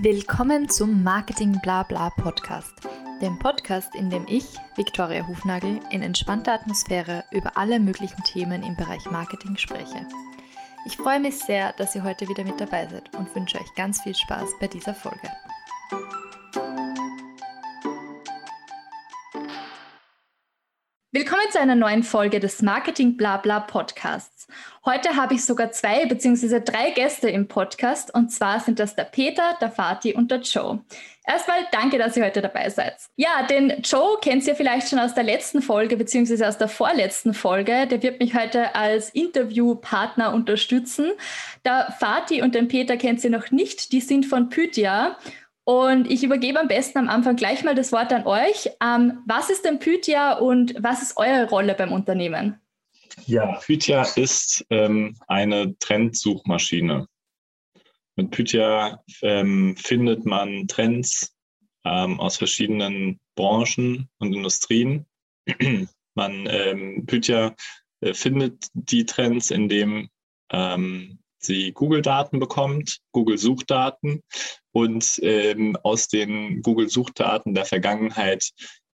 Willkommen zum Marketing Blabla Podcast, dem Podcast, in dem ich, Viktoria Hufnagel, in entspannter Atmosphäre über alle möglichen Themen im Bereich Marketing spreche. Ich freue mich sehr, dass ihr heute wieder mit dabei seid und wünsche euch ganz viel Spaß bei dieser Folge. Willkommen zu einer neuen Folge des Marketing Blabla Podcasts. Heute habe ich sogar zwei bzw. drei Gäste im Podcast und zwar sind das der Peter, der Fatih und der Joe. Erstmal danke, dass ihr heute dabei seid. Ja, den Joe kennt ihr vielleicht schon aus der letzten Folge bzw. aus der vorletzten Folge. Der wird mich heute als Interviewpartner unterstützen. Der Fatih und den Peter kennt ihr noch nicht. Die sind von Pythia und ich übergebe am besten am Anfang gleich mal das Wort an euch. Ähm, was ist denn Pythia und was ist eure Rolle beim Unternehmen? Ja, Pythia ist ähm, eine Trendsuchmaschine. Mit Pythia ähm, findet man Trends ähm, aus verschiedenen Branchen und Industrien. man ähm, Pythia äh, findet die Trends, indem ähm, sie Google-Daten bekommt, Google-Suchdaten und ähm, aus den Google-Suchdaten der Vergangenheit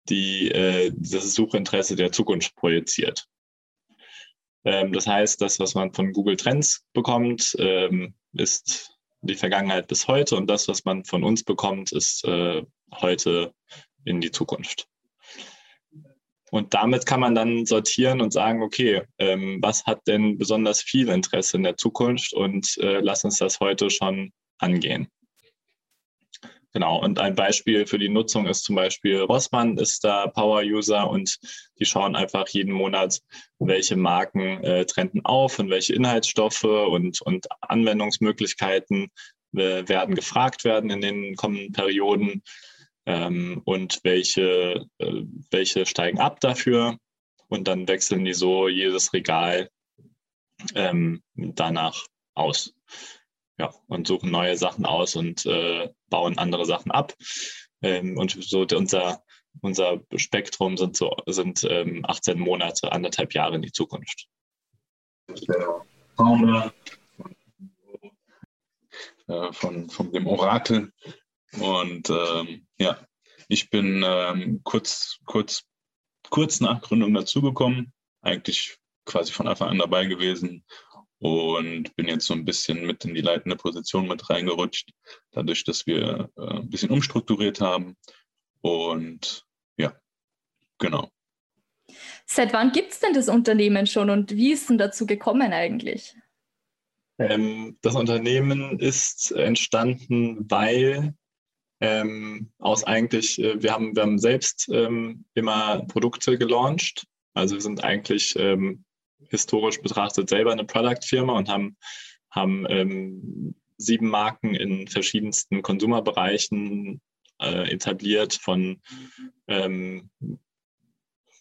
die, äh, das Suchinteresse der Zukunft projiziert. Ähm, das heißt, das, was man von Google Trends bekommt, ähm, ist die Vergangenheit bis heute und das, was man von uns bekommt, ist äh, heute in die Zukunft. Und damit kann man dann sortieren und sagen, okay, ähm, was hat denn besonders viel Interesse in der Zukunft und äh, lass uns das heute schon angehen. Genau, und ein Beispiel für die Nutzung ist zum Beispiel Rossmann ist da Power-User und die schauen einfach jeden Monat, welche Marken äh, trenden auf und welche Inhaltsstoffe und, und Anwendungsmöglichkeiten äh, werden gefragt werden in den kommenden Perioden ähm, und welche, äh, welche steigen ab dafür. Und dann wechseln die so jedes Regal ähm, danach aus. Ja, und suchen neue Sachen aus und äh, bauen andere Sachen ab. Ähm, und so unser, unser Spektrum sind so sind ähm, 18 Monate, anderthalb Jahre in die Zukunft. Der Founder äh, von, von dem Orakel und ähm, ja, ich bin ähm, kurz, kurz, kurz nach Gründung dazugekommen, eigentlich quasi von Anfang an dabei gewesen und bin jetzt so ein bisschen mit in die leitende Position mit reingerutscht, dadurch, dass wir äh, ein bisschen umstrukturiert haben. Und ja, genau. Seit wann gibt es denn das Unternehmen schon und wie ist denn dazu gekommen eigentlich? Ähm, das Unternehmen ist entstanden, weil ähm, aus eigentlich, äh, wir, haben, wir haben selbst ähm, immer Produkte gelauncht. Also wir sind eigentlich ähm, historisch betrachtet selber eine Product-Firma und haben, haben ähm, sieben Marken in verschiedensten Konsumerbereichen äh, etabliert, von ähm,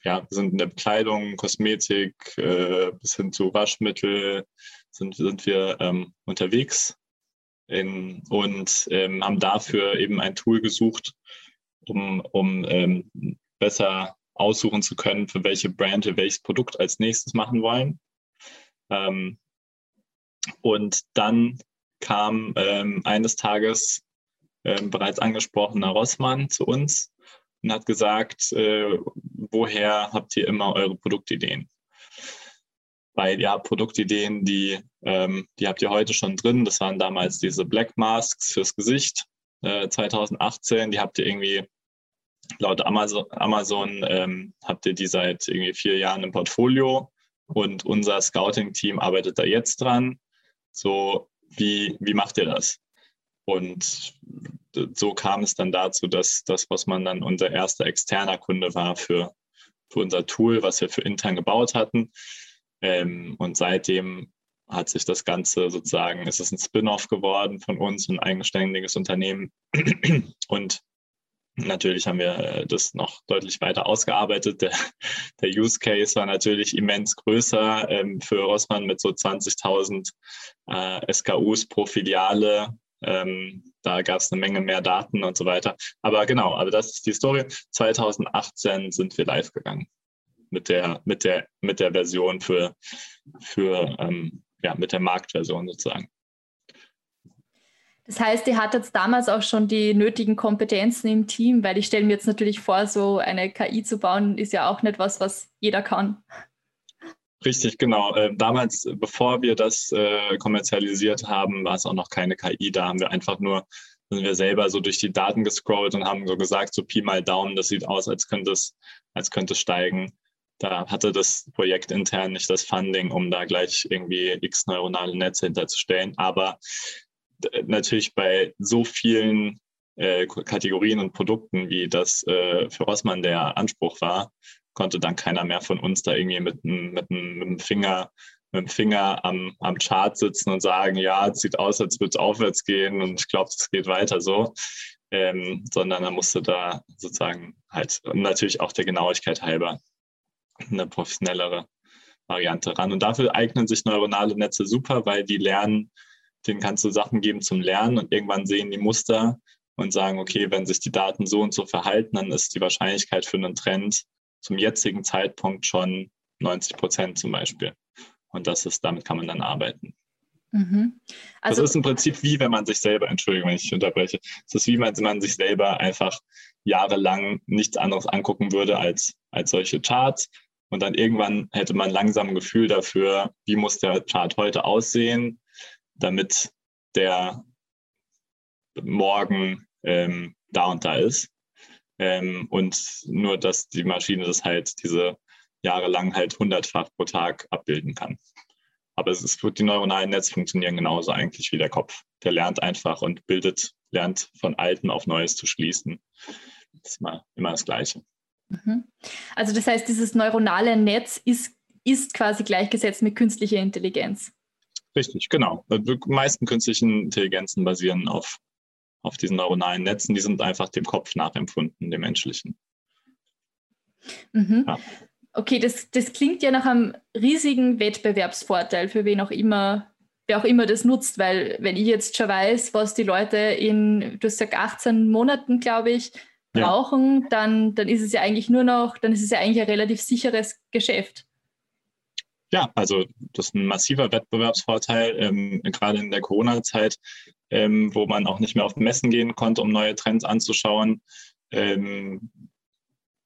ja, sind in der Bekleidung, Kosmetik äh, bis hin zu Waschmittel sind, sind wir ähm, unterwegs in, und ähm, haben dafür eben ein Tool gesucht, um, um ähm, besser aussuchen zu können, für welche Brand wir welches Produkt als nächstes machen wollen. Ähm, und dann kam ähm, eines Tages ähm, bereits angesprochener Rossmann zu uns und hat gesagt, äh, woher habt ihr immer eure Produktideen? Weil ja, Produktideen, die, ähm, die habt ihr heute schon drin. Das waren damals diese Black Masks fürs Gesicht äh, 2018. Die habt ihr irgendwie laut Amazon, Amazon ähm, habt ihr die seit irgendwie vier Jahren im Portfolio und unser Scouting-Team arbeitet da jetzt dran. So, wie, wie macht ihr das? Und so kam es dann dazu, dass das, was man dann unser erster externer Kunde war für, für unser Tool, was wir für intern gebaut hatten. Ähm, und seitdem hat sich das Ganze sozusagen, ist es ein Spin-off geworden von uns, ein eigenständiges Unternehmen. Und Natürlich haben wir äh, das noch deutlich weiter ausgearbeitet. Der, der Use Case war natürlich immens größer ähm, für Rossmann mit so 20.000 äh, SKUs pro Filiale. Ähm, da gab es eine Menge mehr Daten und so weiter. Aber genau, aber das ist die Story. 2018 sind wir live gegangen mit der, mit der, mit der Version für, für ähm, ja, mit der Marktversion sozusagen. Das heißt, ihr hattet damals auch schon die nötigen Kompetenzen im Team, weil ich stelle mir jetzt natürlich vor, so eine KI zu bauen, ist ja auch nicht was, was jeder kann. Richtig, genau. Äh, damals, bevor wir das äh, kommerzialisiert haben, war es auch noch keine KI. Da haben wir einfach nur, sind wir selber so durch die Daten gescrollt und haben so gesagt, so Pi mal Daumen, das sieht aus, als könnte es, als könnte es steigen. Da hatte das Projekt intern nicht das Funding, um da gleich irgendwie x neuronale Netze hinterzustellen. Aber natürlich bei so vielen äh, Kategorien und Produkten, wie das äh, für Rossmann der Anspruch war, konnte dann keiner mehr von uns da irgendwie mit, mit, mit dem Finger mit dem Finger am, am Chart sitzen und sagen, ja, es sieht aus, als würde es aufwärts gehen und ich glaube, es geht weiter so. Ähm, sondern er musste da sozusagen halt natürlich auch der Genauigkeit halber eine professionellere Variante ran. Und dafür eignen sich neuronale Netze super, weil die lernen denen kannst du Sachen geben zum Lernen und irgendwann sehen die Muster und sagen, okay, wenn sich die Daten so und so verhalten, dann ist die Wahrscheinlichkeit für einen Trend zum jetzigen Zeitpunkt schon 90 Prozent zum Beispiel. Und das ist, damit kann man dann arbeiten. Mhm. Also, das ist im Prinzip wie, wenn man sich selber, Entschuldigung, wenn ich unterbreche, es ist wie, wenn man sich selber einfach jahrelang nichts anderes angucken würde als, als solche Charts. Und dann irgendwann hätte man langsam ein Gefühl dafür, wie muss der Chart heute aussehen, damit der morgen ähm, da und da ist. Ähm, und nur, dass die Maschine das halt diese jahrelang halt hundertfach pro Tag abbilden kann. Aber es ist, die neuronalen Netze funktionieren genauso eigentlich wie der Kopf. Der lernt einfach und bildet, lernt von Alten auf Neues zu schließen. Das ist immer, immer das Gleiche. Mhm. Also das heißt, dieses neuronale Netz ist, ist quasi gleichgesetzt mit künstlicher Intelligenz. Richtig, genau. Die meisten künstlichen Intelligenzen basieren auf, auf diesen neuronalen Netzen. Die sind einfach dem Kopf nachempfunden, dem menschlichen. Mhm. Ja. Okay, das, das klingt ja nach einem riesigen Wettbewerbsvorteil für wen auch immer, wer auch immer das nutzt, weil wenn ich jetzt schon weiß, was die Leute in, du hast gesagt, 18 Monaten, glaube ich, brauchen, ja. dann, dann ist es ja eigentlich nur noch, dann ist es ja eigentlich ein relativ sicheres Geschäft. Ja, also das ist ein massiver Wettbewerbsvorteil, ähm, gerade in der Corona-Zeit, ähm, wo man auch nicht mehr auf Messen gehen konnte, um neue Trends anzuschauen. Ähm,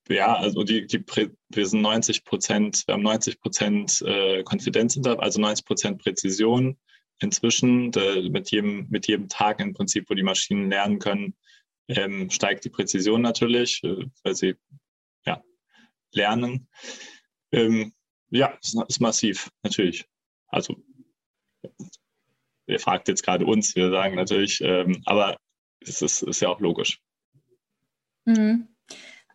ja, also die, die wir sind 90 Prozent, wir haben 90 Prozent äh, Konfidenzintervall, also 90 Prozent Präzision inzwischen. De, mit, jedem, mit jedem Tag im Prinzip, wo die Maschinen lernen können, ähm, steigt die Präzision natürlich, äh, weil sie ja, lernen. Ja, ist massiv, natürlich. Also, ihr fragt jetzt gerade uns, wir sagen natürlich, ähm, aber es ist, ist, ja auch logisch. Mhm.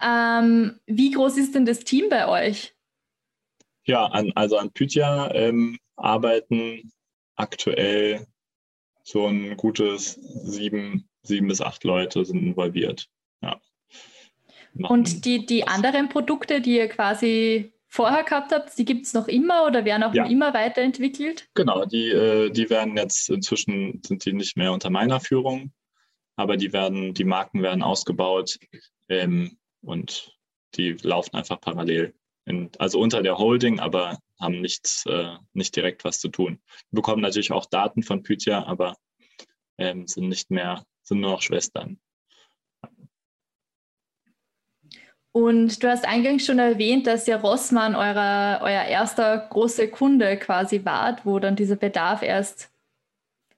Ähm, wie groß ist denn das Team bei euch? Ja, an, also an Pythia ähm, arbeiten aktuell so ein gutes sieben, sieben bis acht Leute sind involviert. Ja. Und die, die anderen Produkte, die ihr quasi vorher gehabt habt, die gibt es noch immer oder werden auch ja. immer weiterentwickelt? Genau, die, äh, die werden jetzt inzwischen sind die nicht mehr unter meiner Führung, aber die werden, die Marken werden ausgebaut ähm, und die laufen einfach parallel. In, also unter der Holding, aber haben nichts, äh, nicht direkt was zu tun. Wir bekommen natürlich auch Daten von Pythia, aber ähm, sind nicht mehr, sind nur noch Schwestern. Und du hast eingangs schon erwähnt, dass ja Rossmann euer, euer erster großer Kunde quasi war, wo dann dieser Bedarf erst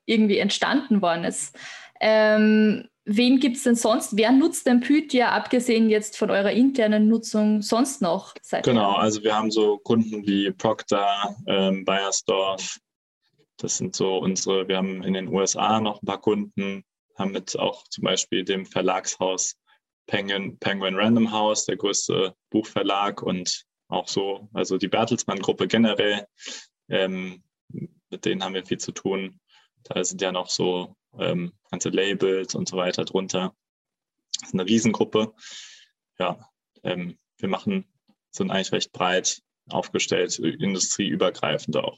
irgendwie entstanden worden ist. Ähm, wen gibt es denn sonst? Wer nutzt denn Pythia, abgesehen jetzt von eurer internen Nutzung, sonst noch? genau, also wir haben so Kunden wie Procter, ähm, Bayersdorf. Das sind so unsere, wir haben in den USA noch ein paar Kunden, haben mit auch zum Beispiel dem Verlagshaus Penguin, Penguin Random House, der größte Buchverlag und auch so, also die Bertelsmann-Gruppe generell, ähm, mit denen haben wir viel zu tun. Da sind ja noch so ähm, ganze Labels und so weiter drunter. Das ist eine Riesengruppe. Ja, ähm, wir machen, sind eigentlich recht breit aufgestellt, industrieübergreifend auch.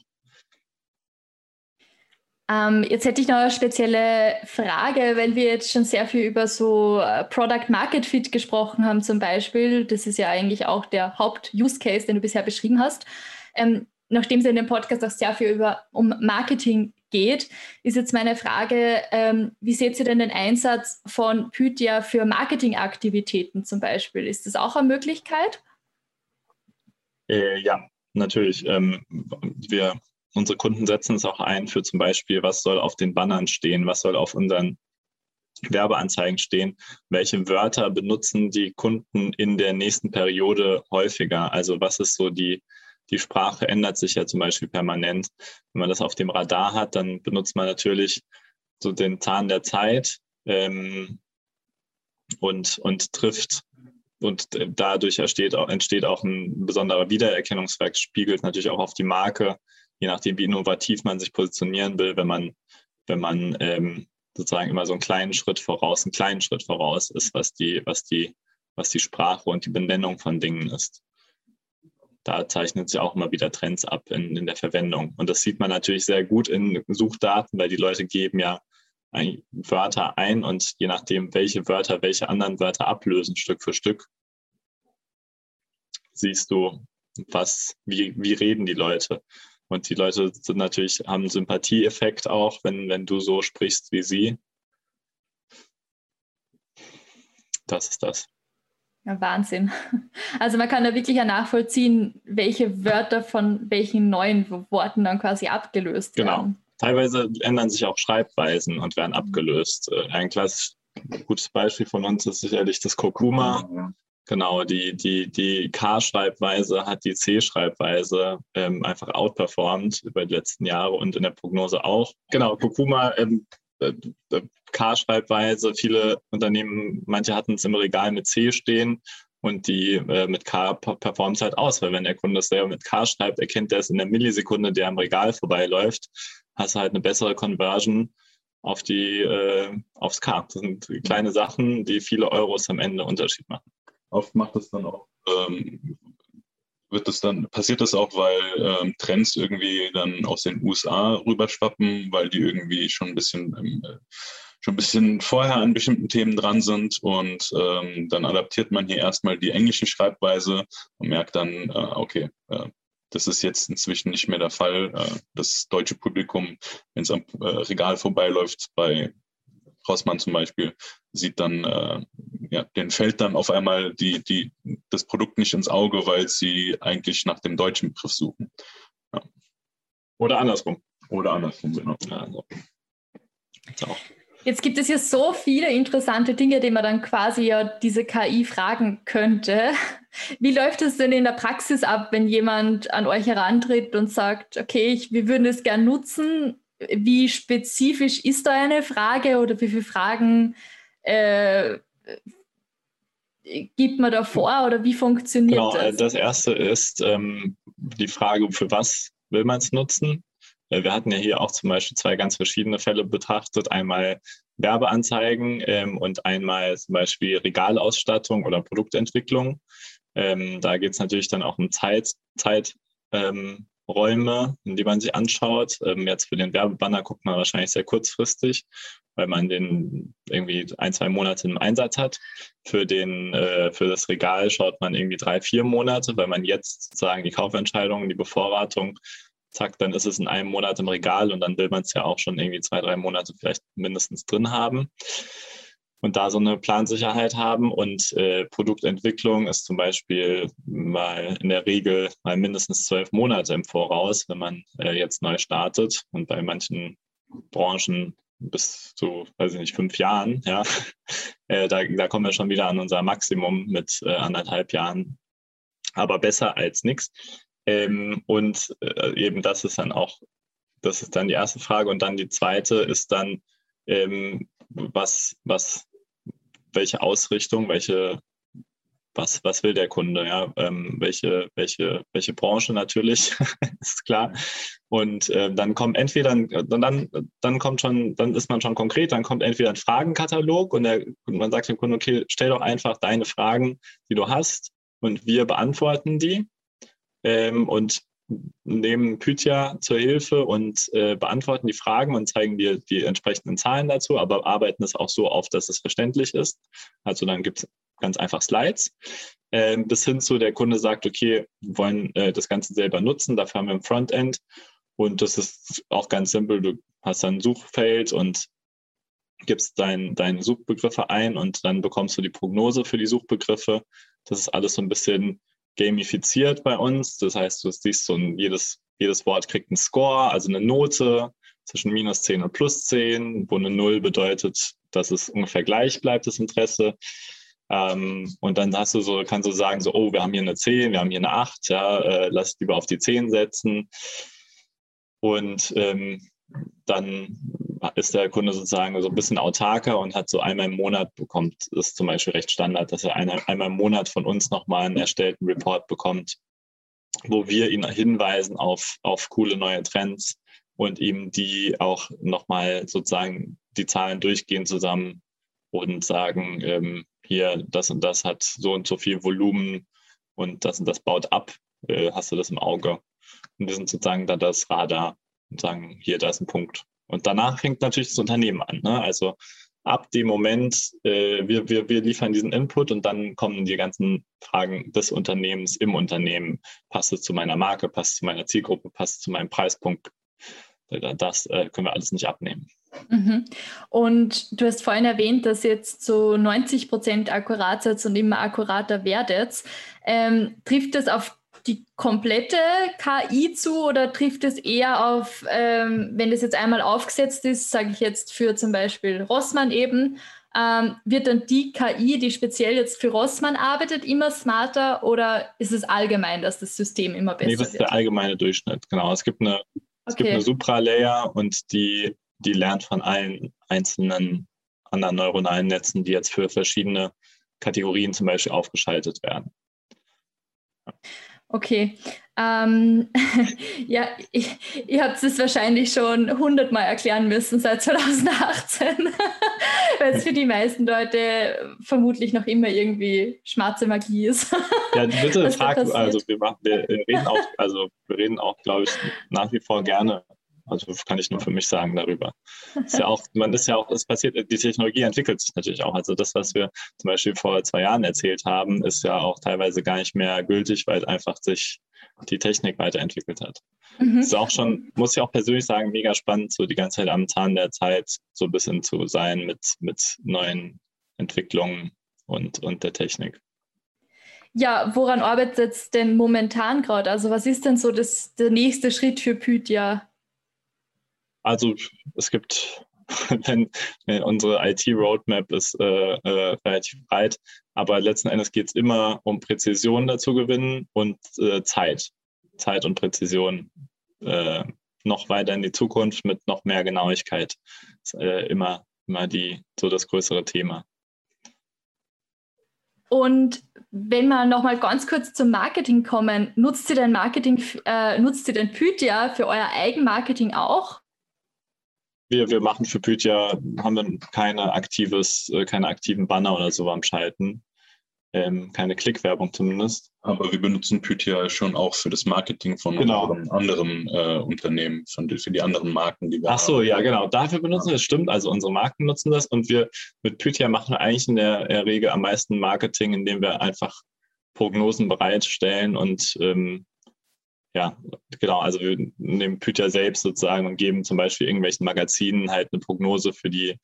Ähm, jetzt hätte ich noch eine spezielle Frage, weil wir jetzt schon sehr viel über so äh, Product Market Fit gesprochen haben zum Beispiel. Das ist ja eigentlich auch der Haupt-Use-Case, den du bisher beschrieben hast. Ähm, nachdem es in dem Podcast auch sehr viel über, um Marketing geht, ist jetzt meine Frage, ähm, wie seht ihr denn den Einsatz von Pythia für Marketingaktivitäten zum Beispiel? Ist das auch eine Möglichkeit? Äh, ja, natürlich. Ähm, wir, unsere Kunden setzen es auch ein für zum Beispiel, was soll auf den Bannern stehen, was soll auf unseren Werbeanzeigen stehen, welche Wörter benutzen die Kunden in der nächsten Periode häufiger? Also was ist so die, die Sprache ändert sich ja zum Beispiel permanent. Wenn man das auf dem Radar hat, dann benutzt man natürlich so den Zahn der Zeit ähm, und, und trifft und dadurch entsteht auch, ein besonderer Wiedererkennungswert, spiegelt natürlich auch auf die Marke, je nachdem, wie innovativ man sich positionieren will, wenn man, wenn man ähm, sozusagen immer so einen kleinen Schritt voraus, einen kleinen Schritt voraus ist, was die, was die, was die Sprache und die Benennung von Dingen ist. Da zeichnet sich auch immer wieder Trends ab in, in der Verwendung. Und das sieht man natürlich sehr gut in Suchdaten, weil die Leute geben ja Wörter ein und je nachdem, welche Wörter welche anderen Wörter ablösen, Stück für Stück, siehst du, was, wie, wie reden die Leute. Und die Leute sind natürlich, haben einen Sympathieeffekt auch, wenn, wenn du so sprichst wie sie. Das ist das. Ja, Wahnsinn. Also man kann da wirklich ja nachvollziehen, welche Wörter von welchen neuen Worten dann quasi abgelöst genau. werden. Genau. Teilweise ändern sich auch Schreibweisen und werden abgelöst. Äh, ein klassisch gutes Beispiel von uns ist sicherlich das Kurkuma. Genau, die, die, die K-Schreibweise hat die C-Schreibweise ähm, einfach outperformed über die letzten Jahre und in der Prognose auch. Genau, Kurkuma, ähm, äh, äh, K-Schreibweise, viele Unternehmen, manche hatten es im Regal mit C stehen und die äh, mit K performt es halt aus, weil wenn der Kunde das selber mit K schreibt, erkennt er es in der Millisekunde, der am Regal vorbeiläuft, hast du halt eine bessere Conversion auf die, äh, aufs K. Das sind kleine Sachen, die viele Euros am Ende Unterschied machen oft macht es dann auch, ähm, wird das dann, passiert das auch, weil ähm, Trends irgendwie dann aus den USA rüberschwappen, weil die irgendwie schon ein bisschen ähm, schon ein bisschen vorher an bestimmten Themen dran sind und ähm, dann adaptiert man hier erstmal die englische Schreibweise und merkt dann, äh, okay, äh, das ist jetzt inzwischen nicht mehr der Fall. Äh, das deutsche Publikum, wenn es am äh, Regal vorbeiläuft bei Rossmann zum Beispiel, sieht dann, äh, ja, den fällt dann auf einmal die, die, das Produkt nicht ins Auge, weil sie eigentlich nach dem deutschen Begriff suchen. Ja. Oder andersrum. Oder andersrum, genau. Also. Jetzt gibt es ja so viele interessante Dinge, die man dann quasi ja diese KI fragen könnte. Wie läuft es denn in der Praxis ab, wenn jemand an euch herantritt und sagt, okay, ich, wir würden es gern nutzen, wie spezifisch ist da eine Frage oder wie viele Fragen äh, gibt man da vor oder wie funktioniert genau, das? Das erste ist ähm, die Frage, für was will man es nutzen? Äh, wir hatten ja hier auch zum Beispiel zwei ganz verschiedene Fälle betrachtet. Einmal Werbeanzeigen ähm, und einmal zum Beispiel Regalausstattung oder Produktentwicklung. Ähm, da geht es natürlich dann auch um Zeit, Zeit ähm, Räume, die man sich anschaut. Ähm, jetzt für den Werbebanner guckt man wahrscheinlich sehr kurzfristig, weil man den irgendwie ein, zwei Monate im Einsatz hat. Für, den, äh, für das Regal schaut man irgendwie drei, vier Monate, weil man jetzt sozusagen die Kaufentscheidung, die Bevorratung, zack, dann ist es in einem Monat im Regal und dann will man es ja auch schon irgendwie zwei, drei Monate vielleicht mindestens drin haben und da so eine Plansicherheit haben. Und äh, Produktentwicklung ist zum Beispiel mal in der Regel mal mindestens zwölf Monate im Voraus, wenn man äh, jetzt neu startet und bei manchen Branchen bis zu, weiß ich nicht, fünf Jahren, ja, äh, da, da kommen wir schon wieder an unser Maximum mit äh, anderthalb Jahren. Aber besser als nichts. Ähm, und äh, eben das ist dann auch, das ist dann die erste Frage. Und dann die zweite ist dann, ähm, was, was welche Ausrichtung, welche, was, was will der Kunde, ja, ähm, welche, welche, welche Branche natürlich, ist klar. Und äh, dann kommt entweder, dann, dann kommt schon, dann ist man schon konkret, dann kommt entweder ein Fragenkatalog und, der, und man sagt dem Kunden, okay, stell doch einfach deine Fragen, die du hast, und wir beantworten die. Ähm, und nehmen Pythia zur Hilfe und äh, beantworten die Fragen und zeigen dir die entsprechenden Zahlen dazu, aber arbeiten es auch so auf, dass es verständlich ist. Also dann gibt es ganz einfach Slides, äh, bis hin zu der Kunde sagt, okay, wir wollen äh, das Ganze selber nutzen, dafür haben wir ein Frontend und das ist auch ganz simpel. Du hast dann ein Suchfeld und gibst dein, deine Suchbegriffe ein und dann bekommst du die Prognose für die Suchbegriffe. Das ist alles so ein bisschen gamifiziert bei uns. Das heißt, du siehst so ein, jedes, jedes Wort kriegt einen Score, also eine Note zwischen minus 10 und plus 10, wo eine 0 bedeutet, dass es ungefähr gleich bleibt, das Interesse. Ähm, und dann hast du so, kannst du sagen, so, oh, wir haben hier eine 10, wir haben hier eine 8, ja, äh, lass lieber auf die 10 setzen. Und ähm, dann ist der Kunde sozusagen so ein bisschen autarker und hat so einmal im Monat bekommt, ist zum Beispiel recht Standard, dass er eine, einmal im Monat von uns nochmal einen erstellten Report bekommt, wo wir ihn hinweisen auf, auf coole neue Trends und ihm die auch nochmal sozusagen die Zahlen durchgehen zusammen und sagen, ähm, hier, das und das hat so und so viel Volumen und das und das baut ab, äh, hast du das im Auge. Und wir sind sozusagen da das Radar und sagen, hier, da ist ein Punkt. Und danach fängt natürlich das Unternehmen an. Ne? Also ab dem Moment, äh, wir, wir, wir liefern diesen Input und dann kommen die ganzen Fragen des Unternehmens im Unternehmen. Passt es zu meiner Marke, passt es zu meiner Zielgruppe, passt es zu meinem Preispunkt? Das äh, können wir alles nicht abnehmen. Mhm. Und du hast vorhin erwähnt, dass jetzt so 90 Prozent akkurat seid und immer akkurater werdet. Ähm, trifft das auf die komplette KI zu oder trifft es eher auf, ähm, wenn das jetzt einmal aufgesetzt ist, sage ich jetzt für zum Beispiel Rossmann eben, ähm, wird dann die KI, die speziell jetzt für Rossmann arbeitet, immer smarter oder ist es allgemein, dass das System immer besser wird? Nee, das ist der allgemeine Durchschnitt, genau. Es gibt eine, es gibt eine Supra-Layer und die, die lernt von allen einzelnen anderen neuronalen Netzen, die jetzt für verschiedene Kategorien zum Beispiel aufgeschaltet werden. Ja. Okay. Ähm, ja, ich, ihr habt es wahrscheinlich schon hundertmal erklären müssen seit 2018, weil es für die meisten Leute vermutlich noch immer irgendwie schwarze Magie ist. ja, bitte frag, also wir, machen, wir reden auch, also wir reden auch, glaube ich, nach wie vor gerne also kann ich nur für mich sagen darüber. Ist ja auch, man ist ja auch, es passiert, die Technologie entwickelt sich natürlich auch. Also das, was wir zum Beispiel vor zwei Jahren erzählt haben, ist ja auch teilweise gar nicht mehr gültig, weil einfach sich die Technik weiterentwickelt hat. Mhm. Ist auch schon, muss ich auch persönlich sagen, mega spannend, so die ganze Zeit am Zahn der Zeit so ein bisschen zu sein mit, mit neuen Entwicklungen und, und der Technik. Ja, woran arbeitet es denn momentan gerade? Also was ist denn so das, der nächste Schritt für Pythia? Also es gibt, wenn, unsere IT-Roadmap ist äh, äh, relativ breit, aber letzten Endes geht es immer um Präzision dazu gewinnen und äh, Zeit. Zeit und Präzision äh, noch weiter in die Zukunft mit noch mehr Genauigkeit. Ist äh, immer, immer die, so das größere Thema. Und wenn wir nochmal ganz kurz zum Marketing kommen, nutzt ihr denn Marketing, äh, nutzt ihr denn Pythia für euer Eigenmarketing auch? Wir, wir machen für Pythia, haben wir keine aktives, äh, keine aktiven Banner oder so am Schalten. Ähm, keine Klickwerbung zumindest. Aber wir benutzen Pythia schon auch für das Marketing von genau. anderen äh, Unternehmen, von, für die anderen Marken, die wir Ach so, haben. ja, genau. Dafür benutzen wir es, stimmt. Also unsere Marken nutzen das und wir mit Pythia machen eigentlich in der, der Regel am meisten Marketing, indem wir einfach Prognosen bereitstellen und ähm, ja, genau, also wir nehmen Pythia selbst sozusagen und geben zum Beispiel irgendwelchen Magazinen halt eine Prognose für die,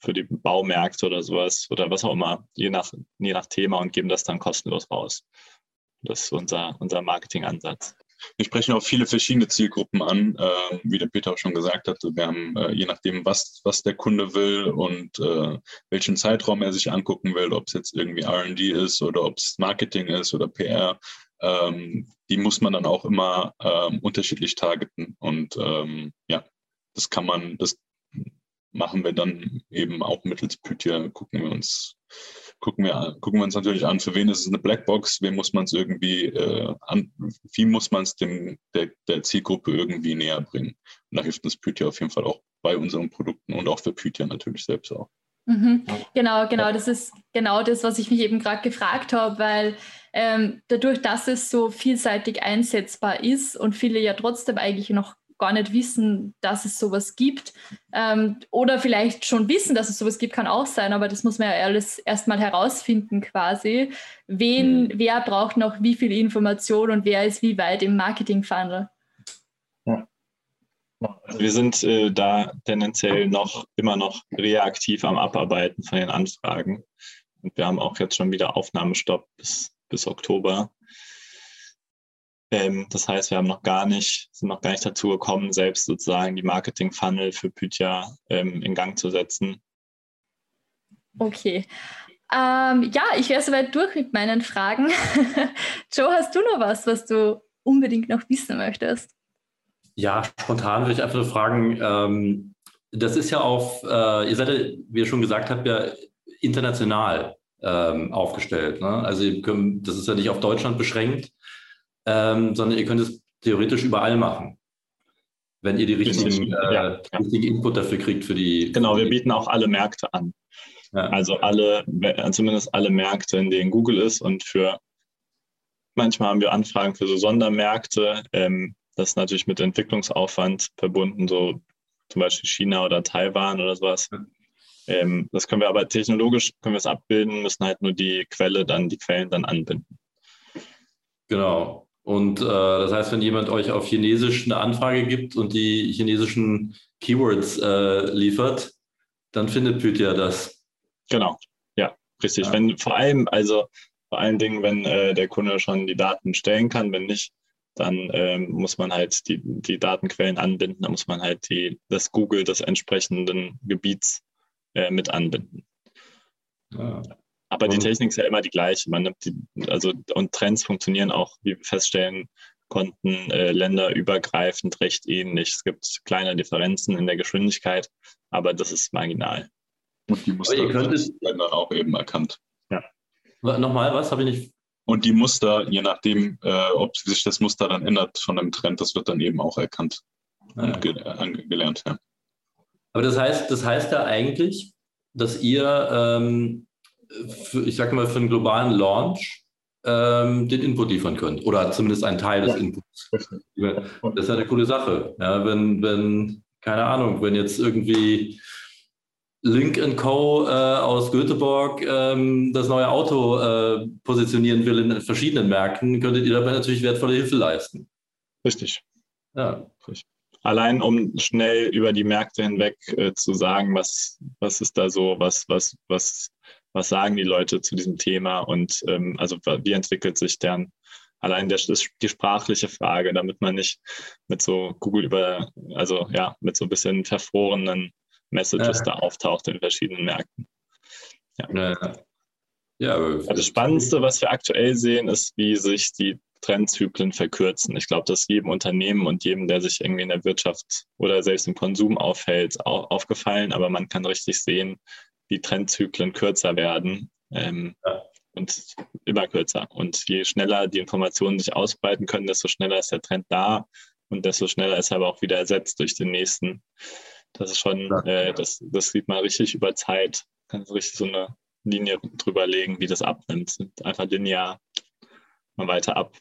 für die Baumärkte oder sowas oder was auch immer, je nach, je nach Thema und geben das dann kostenlos raus. Das ist unser, unser Marketingansatz. Wir sprechen auch viele verschiedene Zielgruppen an, äh, wie der Peter auch schon gesagt hat. Wir haben, äh, je nachdem, was, was der Kunde will und äh, welchen Zeitraum er sich angucken will, ob es jetzt irgendwie RD ist oder ob es Marketing ist oder PR, ähm, die muss man dann auch immer ähm, unterschiedlich targeten. Und ähm, ja, das kann man, das machen wir dann eben auch mittels Pythia, gucken wir uns, gucken wir, gucken wir uns natürlich an, für wen ist es eine Blackbox, wem muss man es irgendwie äh, an, wie muss man es dem der, der Zielgruppe irgendwie näher bringen. Und da hilft uns Pythia auf jeden Fall auch bei unseren Produkten und auch für Pythia natürlich selbst auch. Mhm. Genau, genau, das ist genau das, was ich mich eben gerade gefragt habe, weil ähm, dadurch, dass es so vielseitig einsetzbar ist und viele ja trotzdem eigentlich noch gar nicht wissen, dass es sowas gibt ähm, oder vielleicht schon wissen, dass es sowas gibt, kann auch sein, aber das muss man ja alles erstmal herausfinden quasi. Wen, mhm. wer braucht noch wie viel Information und wer ist wie weit im Marketing-Funnel? Ja. Also wir sind äh, da tendenziell noch immer noch reaktiv am Abarbeiten von den Anfragen. Und wir haben auch jetzt schon wieder Aufnahmestopp bis, bis Oktober. Ähm, das heißt, wir haben noch gar nicht, sind noch gar nicht dazu gekommen, selbst sozusagen die Marketing-Funnel für Pythia ähm, in Gang zu setzen. Okay. Ähm, ja, ich wäre soweit durch mit meinen Fragen. Joe, hast du noch was, was du unbedingt noch wissen möchtest? Ja, spontan würde ich einfach nur fragen, ähm, das ist ja auf, äh, ihr seid ja, wie ihr schon gesagt habt, ja international ähm, aufgestellt. Ne? Also könnt, das ist ja nicht auf Deutschland beschränkt, ähm, sondern ihr könnt es theoretisch überall machen, wenn ihr die richtigen, äh, ja, richtigen Input dafür kriegt für die. Genau, wir bieten auch alle Märkte an. Ja. Also alle, zumindest alle Märkte, in denen Google ist und für manchmal haben wir Anfragen für so Sondermärkte. Ähm, das ist natürlich mit Entwicklungsaufwand verbunden, so zum Beispiel China oder Taiwan oder sowas. Ähm, das können wir aber technologisch können wir es abbilden, müssen halt nur die Quelle dann, die Quellen dann anbinden. Genau. Und äh, das heißt, wenn jemand euch auf Chinesisch eine Anfrage gibt und die chinesischen Keywords äh, liefert, dann findet Pythia das. Genau, ja, richtig. Ja. Wenn vor allem, also vor allen Dingen, wenn äh, der Kunde schon die Daten stellen kann, wenn nicht, dann ähm, muss man halt die, die Datenquellen anbinden, dann muss man halt die, das Google des entsprechenden Gebiets äh, mit anbinden. Ja. Aber und die Technik ist ja immer die gleiche. Man nimmt die, also und Trends funktionieren auch, wie wir feststellen konnten, äh, länderübergreifend recht ähnlich. Es gibt kleine Differenzen in der Geschwindigkeit, aber das ist marginal. Und die Muster werden dann auch eben erkannt. Ja. Nochmal, was habe ich nicht? Und die Muster, je nachdem, äh, ob sich das Muster dann ändert von einem Trend, das wird dann eben auch erkannt ja. und ge äh, gelernt. Ja. Aber das heißt, das heißt ja eigentlich, dass ihr, ähm, für, ich sage mal, für einen globalen Launch ähm, den Input liefern könnt oder zumindest einen Teil des ja. Inputs. Das ist ja eine coole Sache. Ja, wenn, wenn, keine Ahnung, wenn jetzt irgendwie Link Co. Äh, aus Göteborg ähm, das neue Auto äh, positionieren will in verschiedenen Märkten, könntet ihr dabei natürlich wertvolle Hilfe leisten. Richtig. Ja. Richtig. Allein um schnell über die Märkte hinweg äh, zu sagen, was, was ist da so, was, was, was, was sagen die Leute zu diesem Thema und ähm, also wie entwickelt sich deren allein der, die sprachliche Frage, damit man nicht mit so Google über, also ja, mit so ein bisschen verfrorenen Messages ja. da auftaucht in verschiedenen Märkten. Ja. ja. ja also das Spannendste, was wir aktuell sehen, ist, wie sich die Trendzyklen verkürzen. Ich glaube, das ist jedem Unternehmen und jedem, der sich irgendwie in der Wirtschaft oder selbst im Konsum aufhält, auch aufgefallen. Aber man kann richtig sehen, wie Trendzyklen kürzer werden ähm, ja. und immer kürzer. Und je schneller die Informationen sich ausbreiten können, desto schneller ist der Trend da und desto schneller ist er aber auch wieder ersetzt durch den nächsten. Das ist schon, ja. äh, das, das sieht man richtig über Zeit. Kann so richtig so eine Linie drüber legen, wie das abnimmt. Einfach linear mal weiter ab.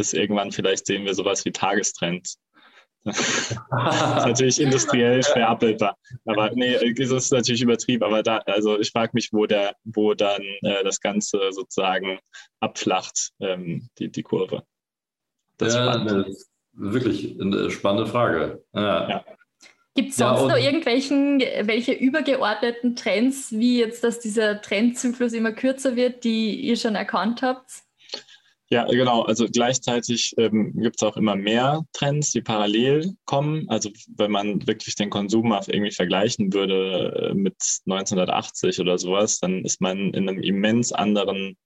Bis irgendwann vielleicht sehen wir sowas wie Tagestrends. das ist natürlich industriell schwer abbildbar. Aber nee, das ist natürlich übertrieben. Aber da, also ich frage mich, wo der, wo dann äh, das Ganze sozusagen abflacht, ähm, die, die Kurve. Das ja, ist wirklich eine spannende Frage. Ja. ja. Gibt es sonst ja, noch irgendwelchen welche übergeordneten Trends, wie jetzt, dass dieser Trendzyklus immer kürzer wird, die ihr schon erkannt habt? Ja, genau. Also gleichzeitig ähm, gibt es auch immer mehr Trends, die parallel kommen. Also wenn man wirklich den Konsum auf irgendwie vergleichen würde äh, mit 1980 oder sowas, dann ist man in einem immens anderen,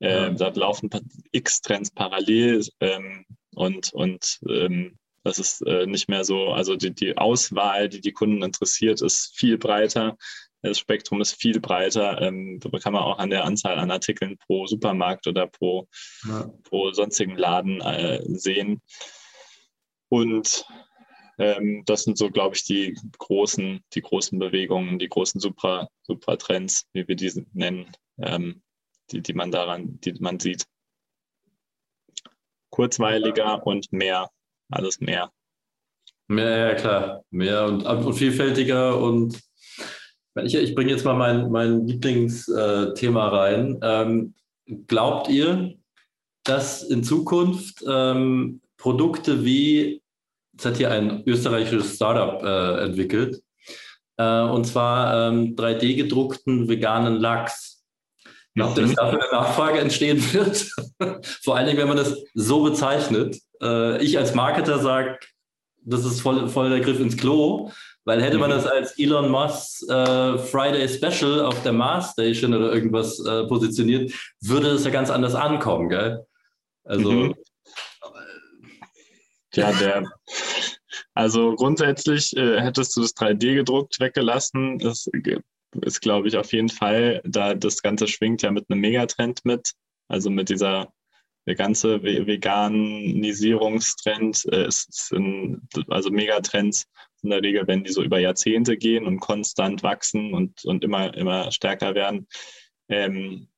äh, ja. da laufen x Trends parallel ähm, und, und ähm, das ist äh, nicht mehr so, also die, die Auswahl, die die Kunden interessiert, ist viel breiter. Das Spektrum ist viel breiter. Ähm, da kann man auch an der Anzahl an Artikeln pro Supermarkt oder pro, ja. pro sonstigen Laden äh, sehen. Und ähm, das sind so, glaube ich, die großen, die großen Bewegungen, die großen Supra, Supra-Trends, wie wir diese nennen, ähm, die, die man daran, die man sieht. Kurzweiliger und mehr alles mehr. Mehr, ja klar. Mehr und, und vielfältiger und ich, ich bringe jetzt mal mein, mein Lieblingsthema rein. Ähm, glaubt ihr, dass in Zukunft ähm, Produkte wie das hat hier ein österreichisches Startup äh, entwickelt. Äh, und zwar ähm, 3D-gedruckten veganen Lachs. Glaubt ihr, dass dafür eine Nachfrage entstehen wird? Vor allen Dingen, wenn man das so bezeichnet. Äh, ich als Marketer sage, das ist voll, voll der Griff ins Klo, weil hätte man mhm. das als Elon Musk äh, Friday Special auf der Mars Station oder irgendwas äh, positioniert, würde es ja ganz anders ankommen, gell? Also. Mhm. Ja, der, also grundsätzlich äh, hättest du das 3D gedruckt weggelassen. Das ist, glaube ich, auf jeden Fall, da das Ganze schwingt ja mit einem Megatrend mit. Also mit dieser der ganze Veganisierungstrend äh, ist, in, also Megatrends in der Regel, wenn die so über Jahrzehnte gehen und konstant wachsen und, und immer, immer stärker werden. Ähm,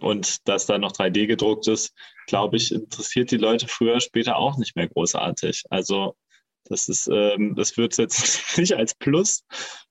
und dass da noch 3D gedruckt ist, glaube ich, interessiert die Leute früher, später auch nicht mehr großartig. Also das ist, ähm, das wird jetzt nicht als Plus,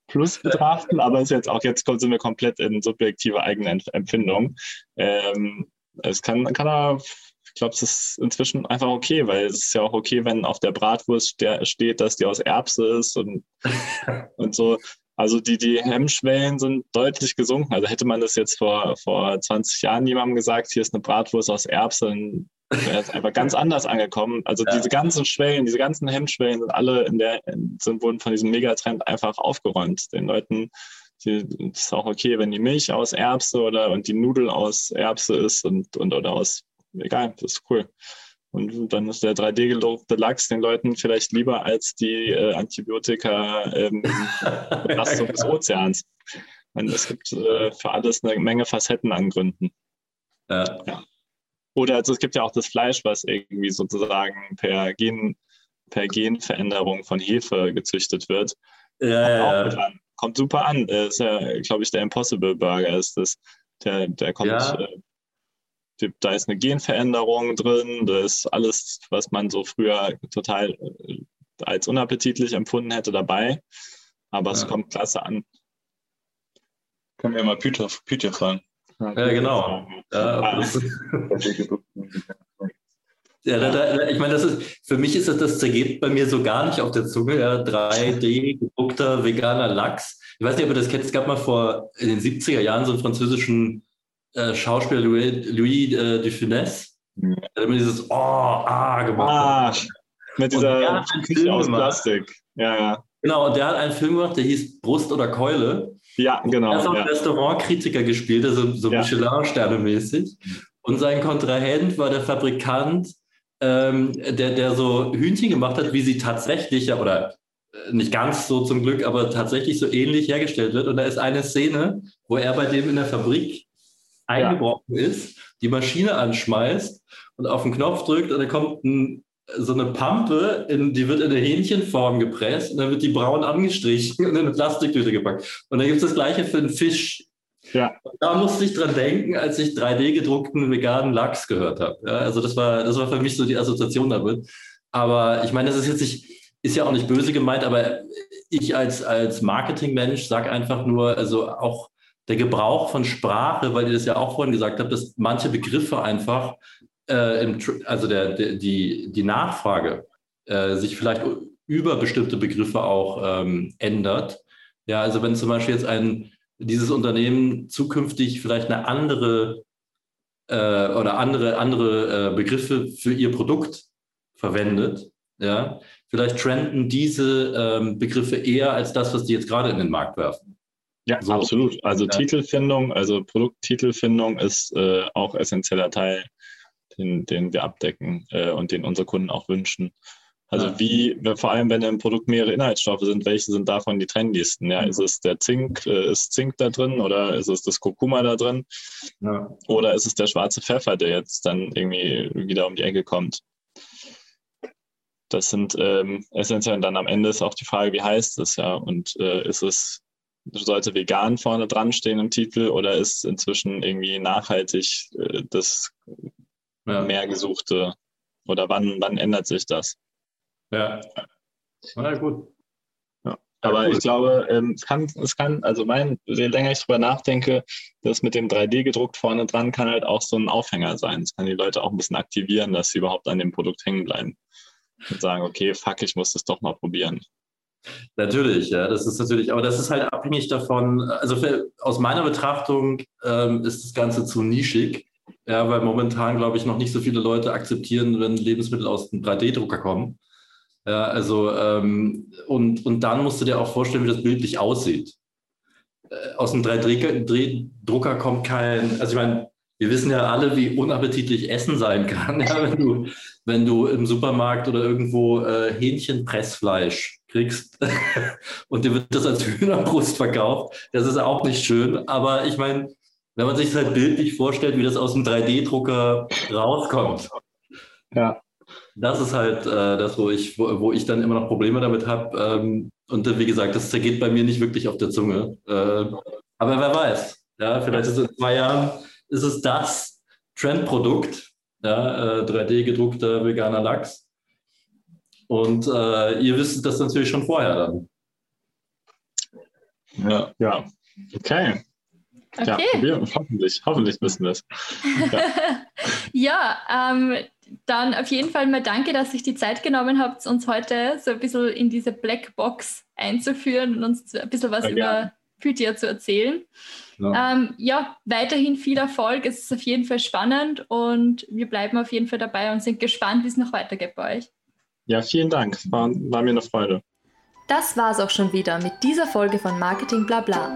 Plus betrachten, aber ist jetzt auch jetzt sind wir komplett in subjektive eigene Empfindung. Ähm, es kann, kann er, ich glaube, es ist inzwischen einfach okay, weil es ist ja auch okay, wenn auf der Bratwurst steht, dass die aus Erbse ist und, und so. Also die, die Hemmschwellen sind deutlich gesunken. Also hätte man das jetzt vor, vor 20 Jahren jemandem gesagt, hier ist eine Bratwurst aus Erbsen, wäre es einfach ganz anders angekommen. Also ja. diese ganzen Schwellen, diese ganzen Hemmschwellen sind alle in der, sind, wurden von diesem Megatrend einfach aufgeräumt. Den Leuten die, ist auch okay, wenn die Milch aus Erbse oder und die Nudel aus Erbse ist und, und oder aus, egal, das ist cool. Und dann ist der 3D-gedruckte Lachs den Leuten vielleicht lieber als die äh, Antibiotika-Belastung ähm, des Ozeans. Meine, es gibt äh, für alles eine Menge Facetten an Gründen. Ja. ja. Oder also es gibt ja auch das Fleisch, was irgendwie sozusagen per, Gen, per Genveränderung von Hefe gezüchtet wird. Ja, ja. Kommt super an. Das ist ja, glaube ich, der Impossible Burger ist das. Der, der kommt ja. äh, da ist eine Genveränderung drin, da ist alles, was man so früher total äh, als unappetitlich empfunden hätte, dabei. Aber ja. es kommt klasse an. Können wir mal Peter, Peter fragen. Ja, genau. Ja, ja da, da, ich meine, das ist, für mich ist das, das zergeht bei mir so gar nicht auf der Zunge. Ja, 3D gedruckter veganer Lachs. Ich weiß nicht, ob ihr das kennt. Es gab mal vor in den 70er Jahren so einen französischen äh, Schauspieler Louis, Louis äh, de Funès, mhm. der immer dieses Oh, ah gemacht ah, hat. Mit dieser Küche aus Plastik. Ja, ja. Genau, und der hat einen Film gemacht, der hieß Brust oder Keule. Ja, genau. Er hat auch ja. Restaurantkritiker gespielt, also so ja. Michelin-Sterne-mäßig. Und sein Kontrahent war der Fabrikant, ähm, der, der so Hühnchen gemacht hat, wie sie tatsächlich, oder äh, nicht ganz so zum Glück, aber tatsächlich so ähnlich hergestellt wird. Und da ist eine Szene, wo er bei dem in der Fabrik eingebrochen ja. ist, die Maschine anschmeißt und auf den Knopf drückt und dann kommt ein, so eine Pampe, in, die wird in eine Hähnchenform gepresst und dann wird die braun angestrichen und in eine Plastiktüte gepackt. Und dann gibt es das gleiche für einen Fisch. Ja. Da musste ich dran denken, als ich 3D-gedruckten veganen Lachs gehört habe. Ja, also das war, das war für mich so die Assoziation damit. Aber ich meine, das ist jetzt nicht, ist ja auch nicht böse gemeint, aber ich als, als Marketingmensch sage einfach nur, also auch der Gebrauch von Sprache, weil ihr das ja auch vorhin gesagt habt, dass manche Begriffe einfach, äh, im, also der, der, die, die Nachfrage äh, sich vielleicht über bestimmte Begriffe auch ähm, ändert. Ja, also wenn zum Beispiel jetzt ein, dieses Unternehmen zukünftig vielleicht eine andere äh, oder andere, andere äh, Begriffe für ihr Produkt verwendet, ja, vielleicht trenden diese ähm, Begriffe eher als das, was die jetzt gerade in den Markt werfen. Ja, so. absolut. Also ja. Titelfindung, also Produkttitelfindung ist äh, auch essentieller Teil, den, den wir abdecken äh, und den unsere Kunden auch wünschen. Also ja. wie, vor allem wenn im Produkt mehrere Inhaltsstoffe sind, welche sind davon die trendigsten? Ja, mhm. ist es der Zink, äh, ist Zink da drin oder ist es das Kurkuma da drin? Ja. Oder ist es der schwarze Pfeffer, der jetzt dann irgendwie wieder um die Ecke kommt? Das sind ähm, essentiell. Und dann am Ende ist auch die Frage, wie heißt es ja? Und äh, ist es sollte vegan vorne dran stehen im Titel oder ist inzwischen irgendwie nachhaltig äh, das ja. mehr gesuchte oder wann, wann ändert sich das? Ja. Na gut. Ja. Aber ich glaube, ähm, es kann, es kann, also mein, je länger ich drüber nachdenke, das mit dem 3D gedruckt vorne dran kann halt auch so ein Aufhänger sein. Es kann die Leute auch ein bisschen aktivieren, dass sie überhaupt an dem Produkt hängen bleiben. und sagen, okay, fuck, ich muss das doch mal probieren. Natürlich, ja, das ist natürlich, aber das ist halt abhängig davon, also für, aus meiner Betrachtung ähm, ist das Ganze zu nischig, ja, weil momentan, glaube ich, noch nicht so viele Leute akzeptieren, wenn Lebensmittel aus dem 3D-Drucker kommen. Ja, also, ähm, und, und dann musst du dir auch vorstellen, wie das bildlich aussieht. Äh, aus dem 3D-Drucker kommt kein, also ich meine, wir wissen ja alle, wie unappetitlich Essen sein kann, ja, wenn, du, wenn du im Supermarkt oder irgendwo äh, Hähnchenpressfleisch kriegst und dir wird das als Hühnerbrust verkauft. Das ist auch nicht schön, aber ich meine, wenn man sich das halt bildlich vorstellt, wie das aus dem 3D-Drucker rauskommt. Ja. Das ist halt äh, das, wo ich, wo, wo, ich dann immer noch Probleme damit habe. Ähm, und äh, wie gesagt, das zergeht bei mir nicht wirklich auf der Zunge. Äh, aber wer weiß, ja, vielleicht ist es in zwei Jahren ist es das Trendprodukt, ja, 3D-gedruckter äh, veganer Lachs. Und äh, ihr wisst das natürlich schon vorher dann. Ja, ja. Okay. Okay. Ja, wir, hoffentlich, hoffentlich wissen wir es. Ja, ja ähm, dann auf jeden Fall mal danke, dass ihr die Zeit genommen habt, uns heute so ein bisschen in diese Blackbox einzuführen und uns ein bisschen was ja, über Pythia zu erzählen. Ja. Ähm, ja, weiterhin viel Erfolg. Es ist auf jeden Fall spannend und wir bleiben auf jeden Fall dabei und sind gespannt, wie es noch weitergeht bei euch. Ja, vielen Dank. War, war mir eine Freude. Das war es auch schon wieder mit dieser Folge von Marketing Blabla.